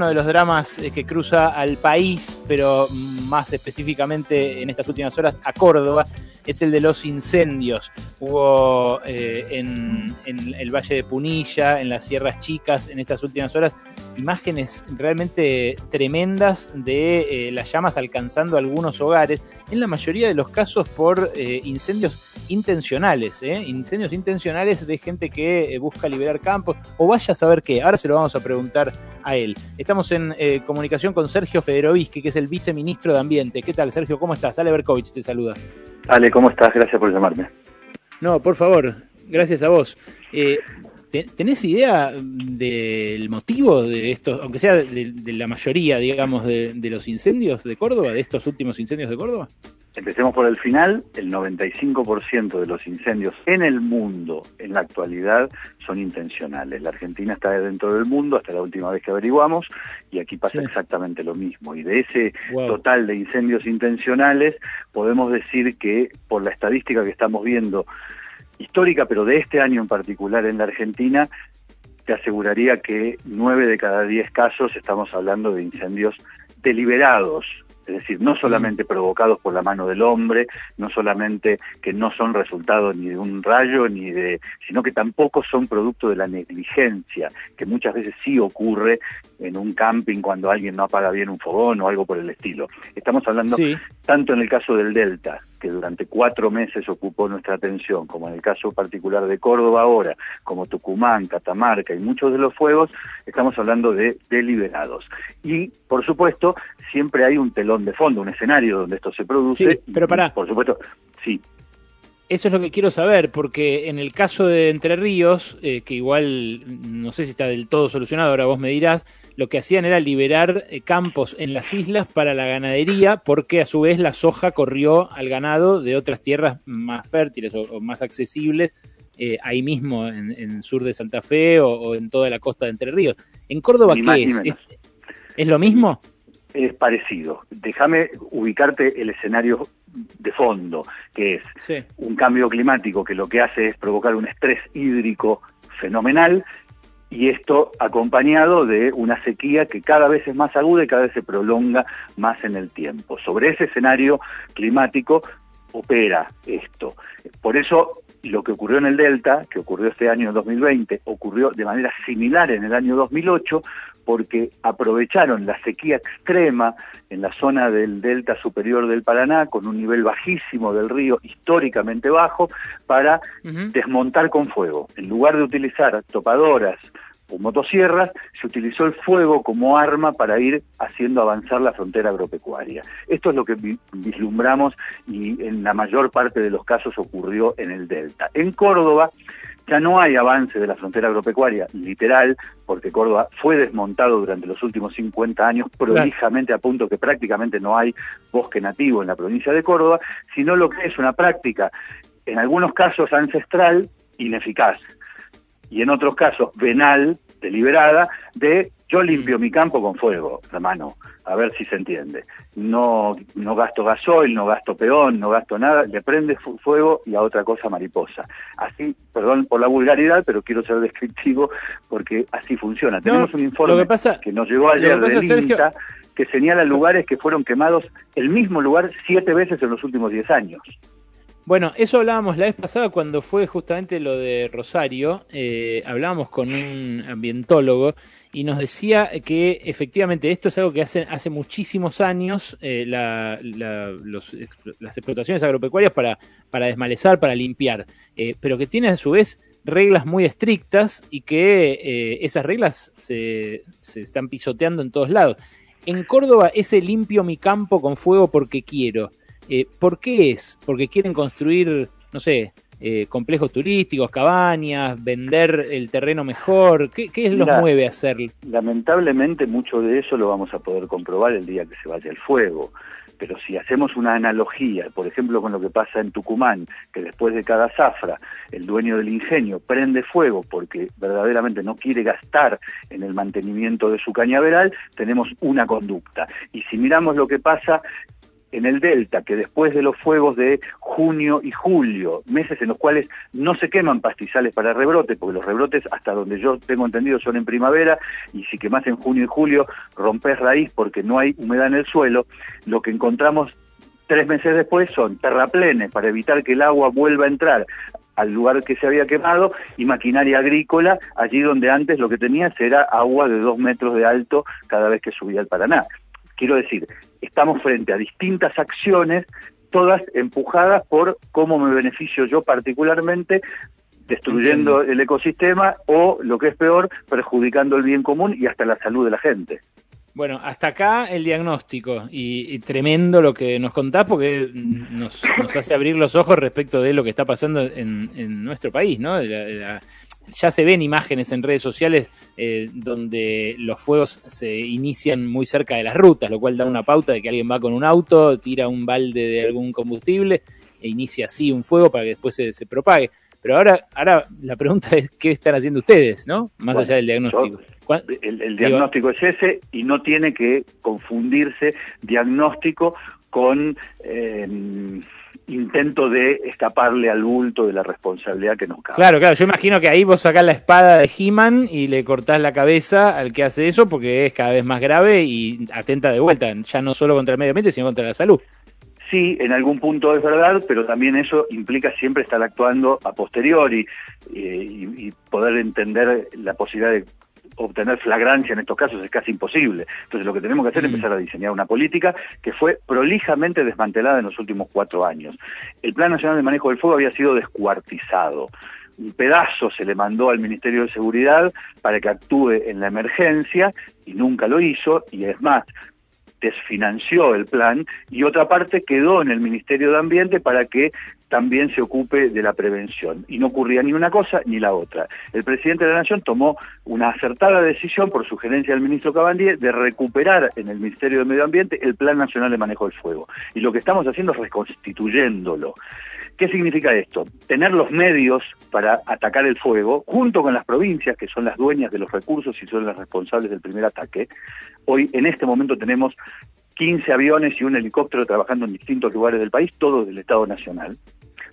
uno de los dramas eh, que cruza al país, pero más específicamente en estas últimas horas a Córdoba, es el de los incendios. Hubo eh, en, el Valle de Punilla, en las Sierras Chicas, en estas últimas horas, imágenes realmente tremendas de eh, las llamas alcanzando algunos hogares, en la mayoría de los casos por incendios intencionales, incendios intencionales de gente que busca liberar campos, o vaya a saber qué, ahora se lo vamos a preguntar a él. Estamos en eh, comunicación con Sergio Federovisky, que es el viceministro de Ambiente. ¿Qué tal, Sergio? ¿Cómo estás? Ale Berkovich te saluda. Ale, ¿cómo estás? Gracias por llamarme. No, por favor, gracias a vos. Eh, ¿Tenés idea del motivo de estos, aunque sea de, la mayoría, digamos, de, los incendios de Córdoba, de estos últimos incendios de Córdoba? Empecemos por el final, el 95% de los incendios en el mundo en la actualidad son intencionales. La Argentina está dentro del mundo hasta la última vez que averiguamos y aquí pasa exactamente lo mismo. Y de ese total de incendios intencionales podemos decir que por la estadística que estamos viendo histórica, pero de este año en particular en la Argentina, te aseguraría que nueve de cada diez casos estamos hablando de incendios deliberados, es decir, no solamente provocados por la mano del hombre, no solamente que no son resultado ni de un rayo, ni de, sino que tampoco son producto de la negligencia, que muchas veces sí ocurre en un camping cuando alguien no apaga bien un fogón o algo por el estilo. Estamos hablando tanto en el caso del Delta, que durante cuatro meses ocupó nuestra atención, como en el caso particular de Córdoba ahora, como Tucumán, Catamarca y muchos de los fuegos, estamos hablando de deliberados. Y, por supuesto, siempre hay un telón de fondo, un escenario donde esto se produce. Sí, pero para. Por supuesto, sí. Eso es lo que quiero saber, porque en el caso de Entre Ríos, eh, que igual no sé si está del todo solucionado, ahora vos me dirás, lo que hacían era liberar eh, campos en las islas para la ganadería, porque a su vez la soja corrió al ganado de otras tierras más fértiles o, más accesibles, eh, ahí mismo en, en, sur de Santa Fe o, en toda la costa de Entre Ríos. ¿En Córdoba qué es? es? lo mismo? Es parecido. Déjame ubicarte el escenario de fondo, que es un cambio climático que lo que hace es provocar un estrés hídrico fenomenal y esto acompañado de una sequía que cada vez es más aguda y cada vez se prolonga más en el tiempo. Sobre ese escenario climático opera esto. Por eso lo que ocurrió en el Delta, que ocurrió este año en 2020, ocurrió de manera similar en el año 2008, porque aprovecharon la sequía extrema en la zona del delta superior del Paraná, con un nivel bajísimo del río, históricamente bajo, para desmontar con fuego. En lugar de utilizar topadoras o motosierras, se utilizó el fuego como arma para ir haciendo avanzar la frontera agropecuaria. Esto es lo que vislumbramos y en la mayor parte de los casos ocurrió en el delta. En Córdoba, ya no hay avance de la frontera agropecuaria, literal, porque Córdoba fue desmontado durante los últimos 50 años prolijamente a punto que prácticamente no hay bosque nativo en la provincia de Córdoba, sino lo que es una práctica, en algunos casos ancestral, ineficaz, y en otros casos venal, deliberada, de yo limpio mi campo con fuego, hermano, a ver si se entiende. No, no gasto gasoil, no gasto peón, no gasto nada, le prende fuego y a otra cosa mariposa. Así, perdón por la vulgaridad, pero quiero ser descriptivo porque así funciona. Tenemos un informe que, nos llegó ayer del INTA que señala lugares que fueron quemados el mismo lugar siete veces en los últimos diez años. Bueno, eso hablábamos la vez pasada cuando fue justamente lo de Rosario. Eh, hablábamos con un ambientólogo y nos decía que efectivamente esto es algo que hace, hace muchísimos años eh, las explotaciones agropecuarias para, para desmalezar, para limpiar, eh, pero que tiene a su vez reglas muy estrictas y que esas reglas se, se están pisoteando en todos lados. En Córdoba ese limpio mi campo con fuego porque quiero eh, ¿Por qué es? Porque quieren construir, no sé, eh, complejos turísticos, cabañas, vender el terreno mejor. ¿Qué, qué los mueve a hacerlo? Lamentablemente mucho de eso lo vamos a poder comprobar el día que se vaya el fuego. Pero si hacemos una analogía, por ejemplo, con lo que pasa en Tucumán, que después de cada zafra el dueño del ingenio prende fuego porque verdaderamente no quiere gastar en el mantenimiento de su cañaveral, tenemos una conducta. Y si miramos lo que pasa en el Delta, que después de los fuegos de junio y julio, meses en los cuales no se queman pastizales para rebrote, porque los rebrotes, hasta donde yo tengo entendido, son en primavera, y si quemas en junio y julio, rompes raíz porque no hay humedad en el suelo, lo que encontramos tres meses después son terraplenes para evitar que el agua vuelva a entrar al lugar que se había quemado y maquinaria agrícola allí donde antes lo que tenías era agua de dos metros de alto cada vez que subía el Paraná. Quiero decir, estamos frente a distintas acciones, todas empujadas por cómo me beneficio yo particularmente destruyendo el ecosistema o, lo que es peor, perjudicando el bien común y hasta la salud de la gente. Bueno, hasta acá el diagnóstico y, tremendo lo que nos contás porque nos, hace abrir los ojos respecto de lo que está pasando en, nuestro país, ¿no? Ya se ven imágenes en redes sociales eh, donde los fuegos se inician muy cerca de las rutas, lo cual da una pauta de que alguien va con un auto, tira un balde de algún combustible e inicia así un fuego para que después se, propague. Pero ahora, ahora la pregunta es qué están haciendo ustedes, ¿no? Más allá del diagnóstico. El, diagnóstico es ese y no tiene que confundirse diagnóstico con eh, intento de escaparle al bulto de la responsabilidad que nos cabe. Claro, claro, yo imagino que ahí vos sacás la espada de He-Man y le cortás la cabeza al que hace eso porque es cada vez más grave y atenta de vuelta, ya no solo contra el medio ambiente, sino contra la salud. Sí, en algún punto es verdad, pero también eso implica siempre estar actuando a posteriori eh, y poder entender la posibilidad de obtener flagrancia en estos casos es casi imposible. Entonces lo que tenemos que hacer es mm. empezar a diseñar una política que fue prolijamente desmantelada en los últimos cuatro años. El Plan Nacional de Manejo del Fuego había sido descuartizado. Un pedazo se le mandó al Ministerio de Seguridad para que actúe en la emergencia y nunca lo hizo y es más, desfinanció el plan y otra parte quedó en el Ministerio de Ambiente para que también se ocupe de la prevención. Y no ocurría ni una cosa ni la otra. El presidente de la Nación tomó una acertada decisión, por sugerencia del ministro Cabandier, de recuperar en el Ministerio de Medio Ambiente el Plan Nacional de Manejo del Fuego. Y lo que estamos haciendo es reconstituyéndolo. ¿Qué significa esto? Tener los medios para atacar el fuego, junto con las provincias, que son las dueñas de los recursos y son las responsables del primer ataque. Hoy, en este momento, tenemos 15 aviones y un helicóptero trabajando en distintos lugares del país, todos del Estado Nacional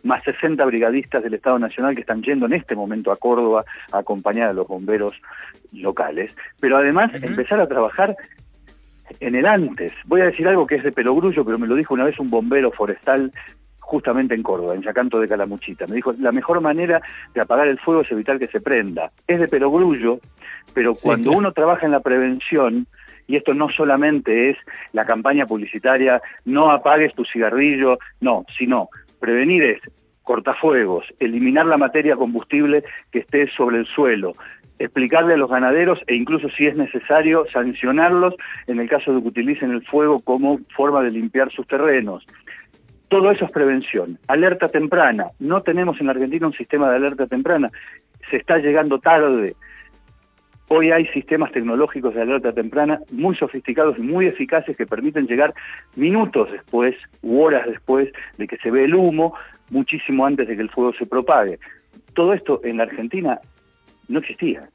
más 60 brigadistas del Estado Nacional que están yendo en este momento a Córdoba a acompañar a los bomberos locales, pero además empezar a trabajar en el antes. Voy a decir algo que es de pelogrullo, pero me lo dijo una vez un bombero forestal justamente en Córdoba, en Yacanto de Calamuchita. Me dijo, la mejor manera de apagar el fuego es evitar que se prenda. Es de pelogrullo, pero cuando uno trabaja en la prevención, y esto no solamente es la campaña publicitaria, no apagues tu cigarrillo, no, sino prevenir es cortafuegos, eliminar la materia combustible que esté sobre el suelo, explicarle a los ganaderos e incluso si es necesario sancionarlos en el caso de que utilicen el fuego como forma de limpiar sus terrenos. Todo eso es prevención. Alerta temprana. No tenemos en la Argentina un sistema de alerta temprana. Se está llegando tarde. Hoy hay sistemas tecnológicos de alerta temprana muy sofisticados y muy eficaces que permiten llegar minutos después u horas después de que se ve el humo, muchísimo antes de que el fuego se propague. Todo esto en la Argentina no existía,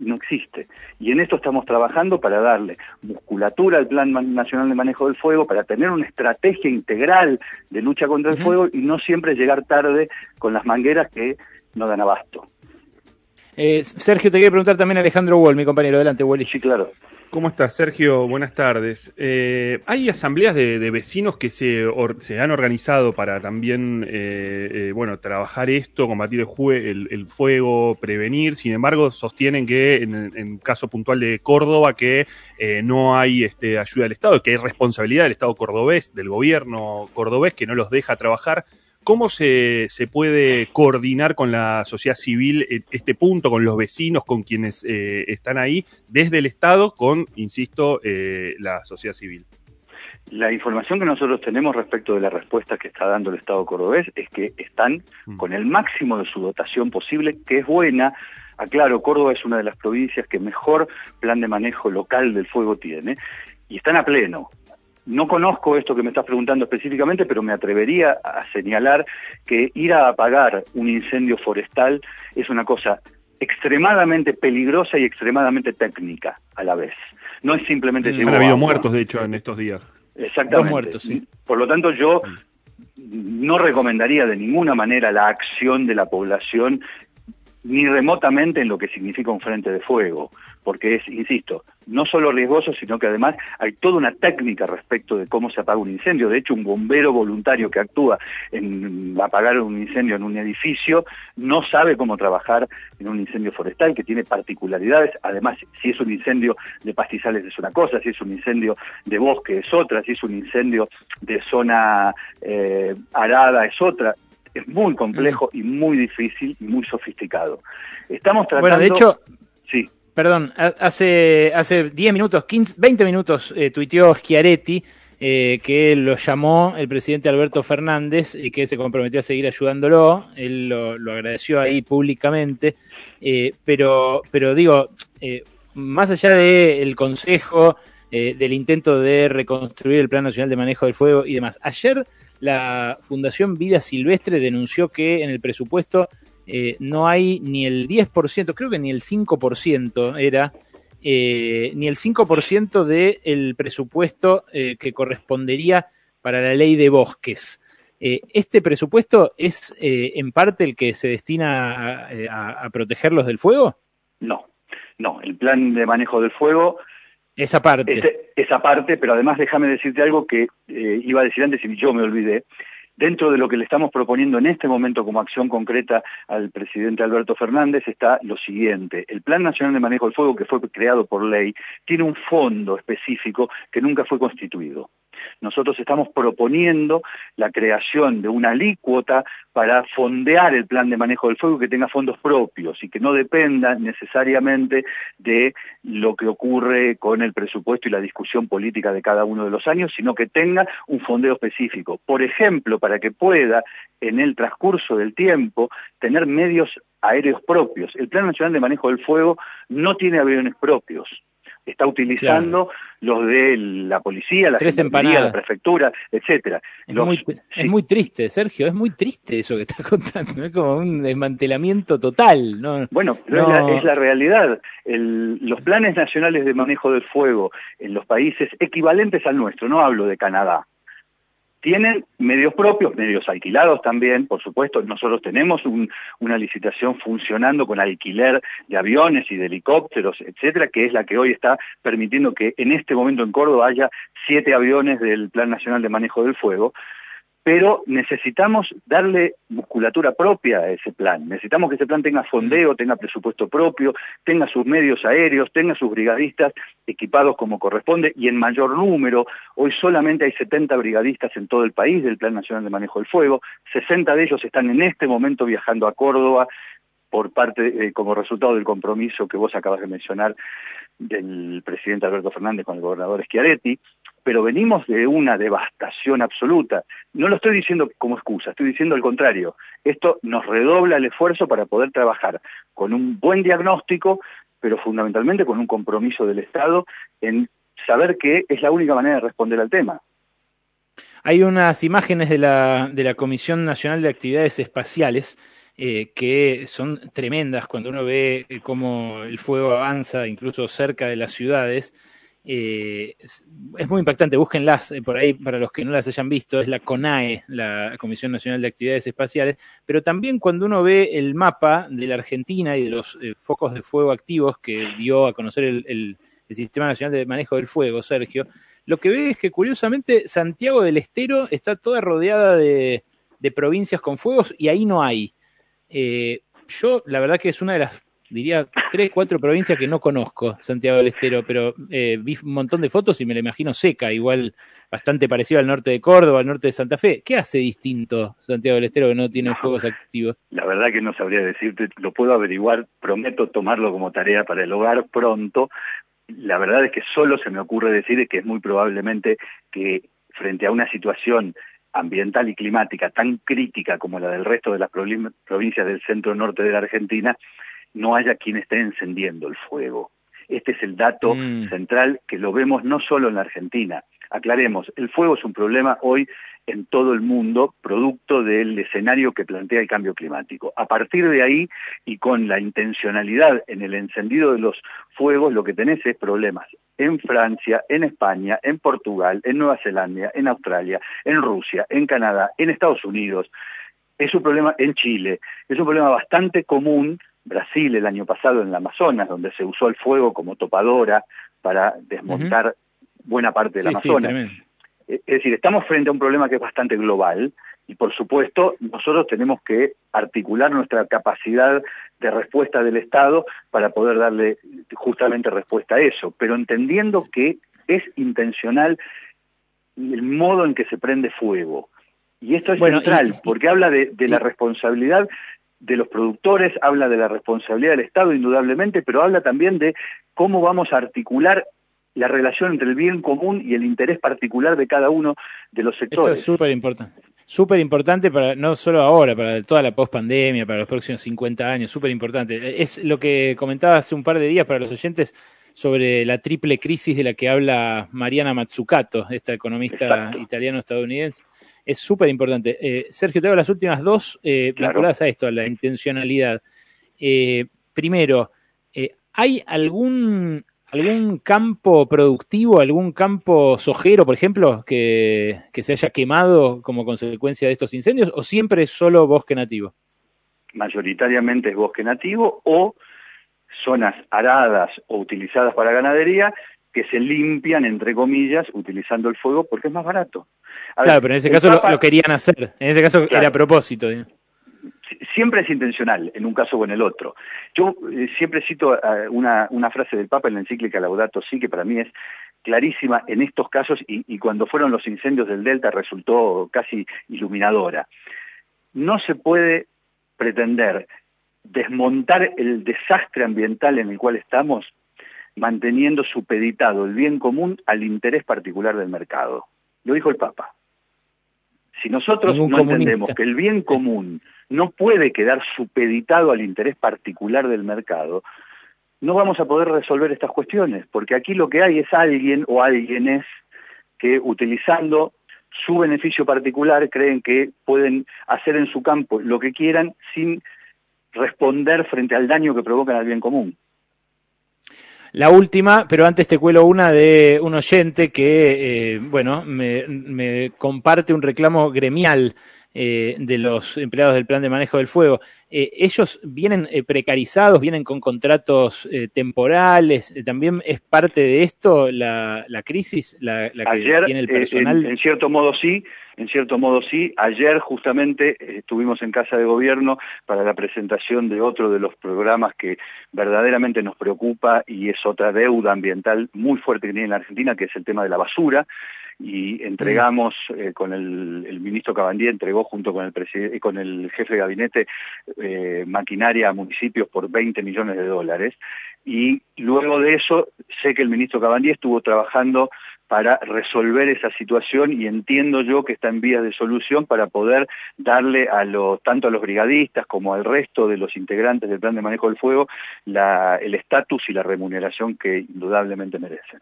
no existe. Y en esto estamos trabajando para darle musculatura al Plan Nacional de Manejo del Fuego, para tener una estrategia integral de lucha contra el fuego y no siempre llegar tarde con las mangueras que no dan abasto. Eh, Sergio, te quiero preguntar también a Alejandro Wall, mi compañero. Adelante, Wally. Sí, claro. ¿Cómo estás, Sergio? Buenas tardes. Eh, hay asambleas de, vecinos que se, se, han organizado para también, eh, bueno, trabajar esto, combatir el, fuego, prevenir. Sin embargo, sostienen que, en, el caso puntual de Córdoba, que no hay este, ayuda del Estado, que hay responsabilidad del Estado cordobés, del gobierno cordobés, que no los deja trabajar. ¿Cómo se, se, puede coordinar con la sociedad civil este punto, con los vecinos, con quienes eh, están ahí, desde el Estado, con, insisto, eh, la sociedad civil? La información que nosotros tenemos respecto de la respuesta que está dando el Estado cordobés es que están mm. con el máximo de su dotación posible, que es buena. Aclaro, Córdoba es una de las provincias que mejor plan de manejo local del fuego tiene y están a pleno. No conozco esto que me estás preguntando específicamente, pero me atrevería a señalar que ir a apagar un incendio forestal es una cosa extremadamente peligrosa y extremadamente técnica a la vez. No es simplemente... Mm. Han habido muertos, de hecho, en estos días. Exactamente. Muertos, sí. Por lo tanto, yo no recomendaría de ninguna manera la acción de la población ni remotamente en lo que significa un frente de fuego, porque es, insisto, no solo riesgoso, sino que además hay toda una técnica respecto de cómo se apaga un incendio. De hecho, un bombero voluntario que actúa en apagar un incendio en un edificio no sabe cómo trabajar en un incendio forestal, que tiene particularidades. Además, si es un incendio de pastizales es una cosa, si es un incendio de bosque es otra, si es un incendio de zona eh, arada es otra es muy complejo y muy difícil y muy sofisticado. Estamos tratando... Bueno, de hecho... Sí. Perdón, hace, hace 10 minutos, 15, 20 minutos eh, tuiteó Schiaretti eh, que lo llamó el presidente Alberto Fernández y que se comprometió a seguir ayudándolo. Él lo, agradeció ahí públicamente. Eh, pero, pero digo, eh, más allá del consejo, del intento de reconstruir el Plan Nacional de Manejo del Fuego y demás, ayer la Fundación Vida Silvestre denunció que en el presupuesto eh, no hay ni el 10%, creo que ni el 5% era, eh, ni el 5% del presupuesto eh, que correspondería para la ley de bosques. ¿Este presupuesto es en parte el que se destina a, a protegerlos del fuego? No, no, el plan de manejo del fuego esa parte. esa parte, pero además déjame decirte algo que eh, iba a decir antes y yo me olvidé. Dentro de lo que le estamos proponiendo en este momento como acción concreta al presidente Alberto Fernández está lo siguiente. El Plan Nacional de Manejo del Fuego, que fue creado por ley, tiene un fondo específico que nunca fue constituido. Nosotros estamos proponiendo la creación de una alícuota para fondear el plan de manejo del fuego que tenga fondos propios y que no dependa necesariamente de lo que ocurre con el presupuesto y la discusión política de cada uno de los años, sino que tenga un fondeo específico. Por ejemplo, para que pueda en el transcurso del tiempo tener medios aéreos propios. El Plan Nacional de Manejo del Fuego no tiene aviones propios está utilizando los de la policía, la la prefectura, etcétera. Es, muy, triste, Sergio, es muy triste eso que está contando, es como un desmantelamiento total. ¿no? Bueno, Es, la, realidad. los planes nacionales de manejo del fuego en los países equivalentes al nuestro, no hablo de Canadá, tienen medios propios, medios alquilados también, por supuesto. Nosotros tenemos una licitación funcionando con alquiler de aviones y de helicópteros, etcétera, que es la que hoy está permitiendo que en este momento en Córdoba haya siete aviones del Plan Nacional de Manejo del Fuego pero necesitamos darle musculatura propia a ese plan. Necesitamos que ese plan tenga fondeo, tenga presupuesto propio, tenga sus medios aéreos, tenga sus brigadistas equipados como corresponde y en mayor número. Hoy solamente hay 70 brigadistas en todo el país del Plan Nacional de Manejo del Fuego, 60 de ellos están en este momento viajando a Córdoba por parte, eh, como resultado del compromiso que vos acabas de mencionar del presidente Alberto Fernández con el gobernador Schiaretti pero venimos de una devastación absoluta. No lo estoy diciendo como excusa, estoy diciendo al contrario. Esto nos redobla el esfuerzo para poder trabajar con un buen diagnóstico, pero fundamentalmente con un compromiso del Estado en saber que es la única manera de responder al tema. Hay unas imágenes de la, de la Comisión Nacional de Actividades Espaciales eh, que son tremendas cuando uno ve cómo el fuego avanza incluso cerca de las ciudades. Eh, es muy impactante, búsquenlas eh, por ahí para los que no las hayan visto, es la CONAE, la Comisión Nacional de Actividades Espaciales, pero también cuando uno ve el mapa de la Argentina y de los eh, focos de fuego activos que dio a conocer el, Sistema Nacional de Manejo del Fuego, Sergio, lo que ve es que curiosamente Santiago del Estero está toda rodeada de, provincias con fuegos y ahí no hay. yo, la verdad que es una de las diría tres, cuatro provincias que no conozco, Santiago del Estero, pero eh, vi un montón de fotos y me la imagino seca, igual bastante parecido al norte de Córdoba, al norte de Santa Fe. ¿Qué hace distinto Santiago del Estero que no tiene fuegos activos? La verdad que no sabría decirte, lo puedo averiguar, prometo tomarlo como tarea para el hogar pronto. La verdad es que solo se me ocurre decir que es muy probablemente que frente a una situación ambiental y climática tan crítica como la del resto de las provincias del centro norte de la Argentina, no haya quien esté encendiendo el fuego. Este es el dato mm. central que lo vemos no solo en la Argentina. Aclaremos, el fuego es un problema hoy en todo el mundo, producto del escenario que plantea el cambio climático. A partir de ahí, y con la intencionalidad en el encendido de los fuegos, lo que tenés es problemas en Francia, en España, en Portugal, en Nueva Zelanda, en Australia, en Rusia, en Canadá, en Estados Unidos. Es un problema en Chile, es un problema bastante común. Brasil el año pasado en el Amazonas, donde se usó el fuego como topadora para desmontar buena parte del Amazonas. es decir, estamos frente a un problema que es bastante global y por supuesto nosotros tenemos que articular nuestra capacidad de respuesta del Estado para poder darle justamente respuesta a eso, pero entendiendo que es intencional el modo en que se prende fuego. Y esto es central, porque habla de, de la responsabilidad de los productores, habla de la responsabilidad del Estado indudablemente, pero habla también de cómo vamos a articular la relación entre el bien común y el interés particular de cada uno de los sectores. Esto es súper importante. Súper importante para, no solo ahora, para toda la post-pandemia, para los próximos 50 años, súper importante. Es lo que comentaba hace un par de días para los oyentes sobre la triple crisis de la que habla Mariana Mazzucato, esta economista italiano-estadounidense. Es súper importante. Eh, Sergio, te hago las últimas dos eh, vinculadas a esto, a la intencionalidad. Eh, primero, ¿hay algún algún campo productivo, algún campo sojero, por ejemplo, que, se haya quemado como consecuencia de estos incendios, o siempre es solo bosque nativo? Mayoritariamente es bosque nativo o zonas aradas o utilizadas para ganadería que se limpian, entre comillas, utilizando el fuego porque es más barato. claro, pero en ese caso lo, querían hacer, en ese caso era a propósito. Siempre es intencional, en un caso o en el otro. Yo eh, siempre cito eh, una, una, frase del Papa en la encíclica Laudato Si, que para mí es clarísima en estos casos y, y cuando fueron los incendios del Delta resultó casi iluminadora. No se puede pretender desmontar el desastre ambiental en el cual estamos manteniendo supeditado el bien común al interés particular del mercado. Lo dijo el Papa. Si nosotros no entendemos que el bien común no puede quedar supeditado al interés particular del mercado, no vamos a poder resolver estas cuestiones, porque aquí lo que hay es alguien o alguienes que utilizando su beneficio particular creen que pueden hacer en su campo lo que quieran sin responder frente al daño que provocan al bien común. La última, pero antes te cuelo una de un oyente que, eh, bueno, me, comparte un reclamo gremial eh, de los empleados del plan de manejo del fuego. Eh, ellos vienen precarizados, vienen con contratos temporales. ¿También es parte de esto la, crisis, la, que tiene el personal? en cierto modo sí, en cierto modo sí. Ayer justamente eh, estuvimos en Casa de Gobierno para la presentación de otro de los programas que verdaderamente nos preocupa y es otra deuda ambiental muy fuerte que tiene en la Argentina, que es el tema de la basura y entregamos eh, con el, el, ministro Cabandía entregó junto con el con el jefe de gabinete eh, maquinaria a municipios por 20 millones de dólares y luego de eso sé que el ministro Cabandía estuvo trabajando para resolver esa situación y entiendo yo que está en vías de solución para poder darle a los tanto a los brigadistas como al resto de los integrantes del plan de manejo del fuego la, el estatus y la remuneración que indudablemente merecen.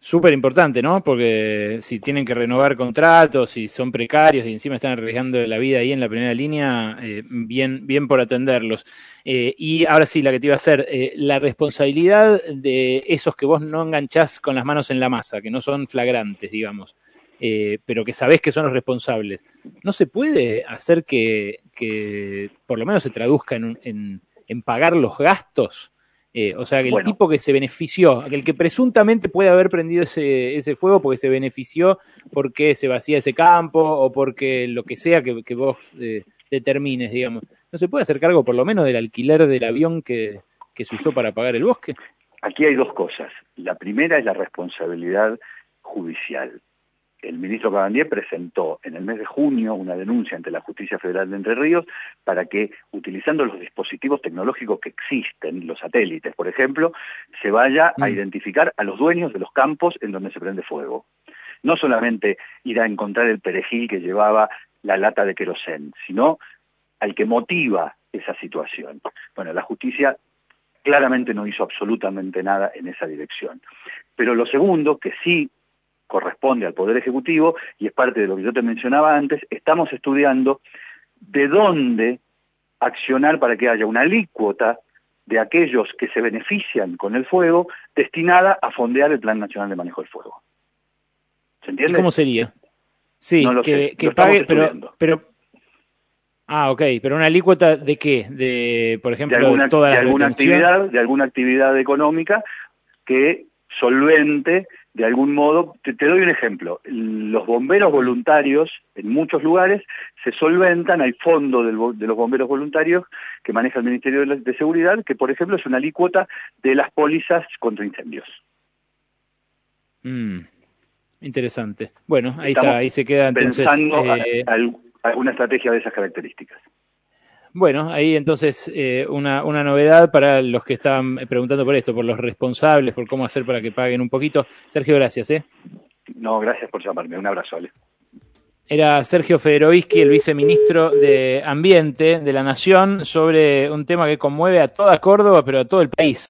Súper importante, ¿no? Porque si tienen que renovar contratos, si son precarios y encima están arriesgando la vida ahí en la primera línea, eh, bien, bien por atenderlos. Eh, y ahora sí, la que te iba a hacer, eh, la responsabilidad de esos que vos no enganchás con las manos en la masa, que no son flagrantes, digamos, pero que sabés que son los responsables. ¿No se puede hacer que, que por lo menos se traduzca en, en, en pagar los gastos? Eh, o sea, que el tipo que se benefició, el que presuntamente puede haber prendido ese, ese fuego porque se benefició porque se vacía ese campo o porque lo que sea que, vos eh, determines, digamos. ¿No se puede hacer cargo por lo menos del alquiler del avión que, que se usó para pagar el bosque? Aquí hay dos cosas. La primera es la responsabilidad judicial el ministro Cabandier presentó en el mes de junio una denuncia ante la Justicia Federal de Entre Ríos para que, utilizando los dispositivos tecnológicos que existen, los satélites, por ejemplo, se vaya a mm. identificar a los dueños de los campos en donde se prende fuego. No solamente ir a encontrar el perejil que llevaba la lata de querosén, sino al que motiva esa situación. Bueno, la justicia claramente no hizo absolutamente nada en esa dirección. Pero lo segundo, que sí corresponde al Poder Ejecutivo, y es parte de lo que yo te mencionaba antes, estamos estudiando de dónde accionar para que haya una alícuota de aquellos que se benefician con el fuego destinada a fondear el Plan Nacional de Manejo del Fuego. ¿Se entiende? ¿Cómo sería? Sí, que, pague, pero, pero, Ah, ok, pero una alícuota de qué? De, por ejemplo, de alguna, toda de alguna actividad, de alguna actividad económica que solvente de algún modo, te, doy un ejemplo, los bomberos voluntarios en muchos lugares se solventan, hay fondo de los bomberos voluntarios que maneja el Ministerio de, Seguridad, que por ejemplo es una alícuota de las pólizas contra incendios. Mm, interesante. Bueno, ahí está, ahí se queda entonces... Pensando eh, alguna estrategia de esas características. Bueno, ahí entonces eh, una, una, novedad para los que estaban preguntando por esto, por los responsables, por cómo hacer para que paguen un poquito. Sergio, gracias. ¿eh? No, gracias por llamarme. Un abrazo, Ale. Era Sergio Federovisky, el viceministro de Ambiente de la Nación, sobre un tema que conmueve a toda Córdoba, pero a todo el país.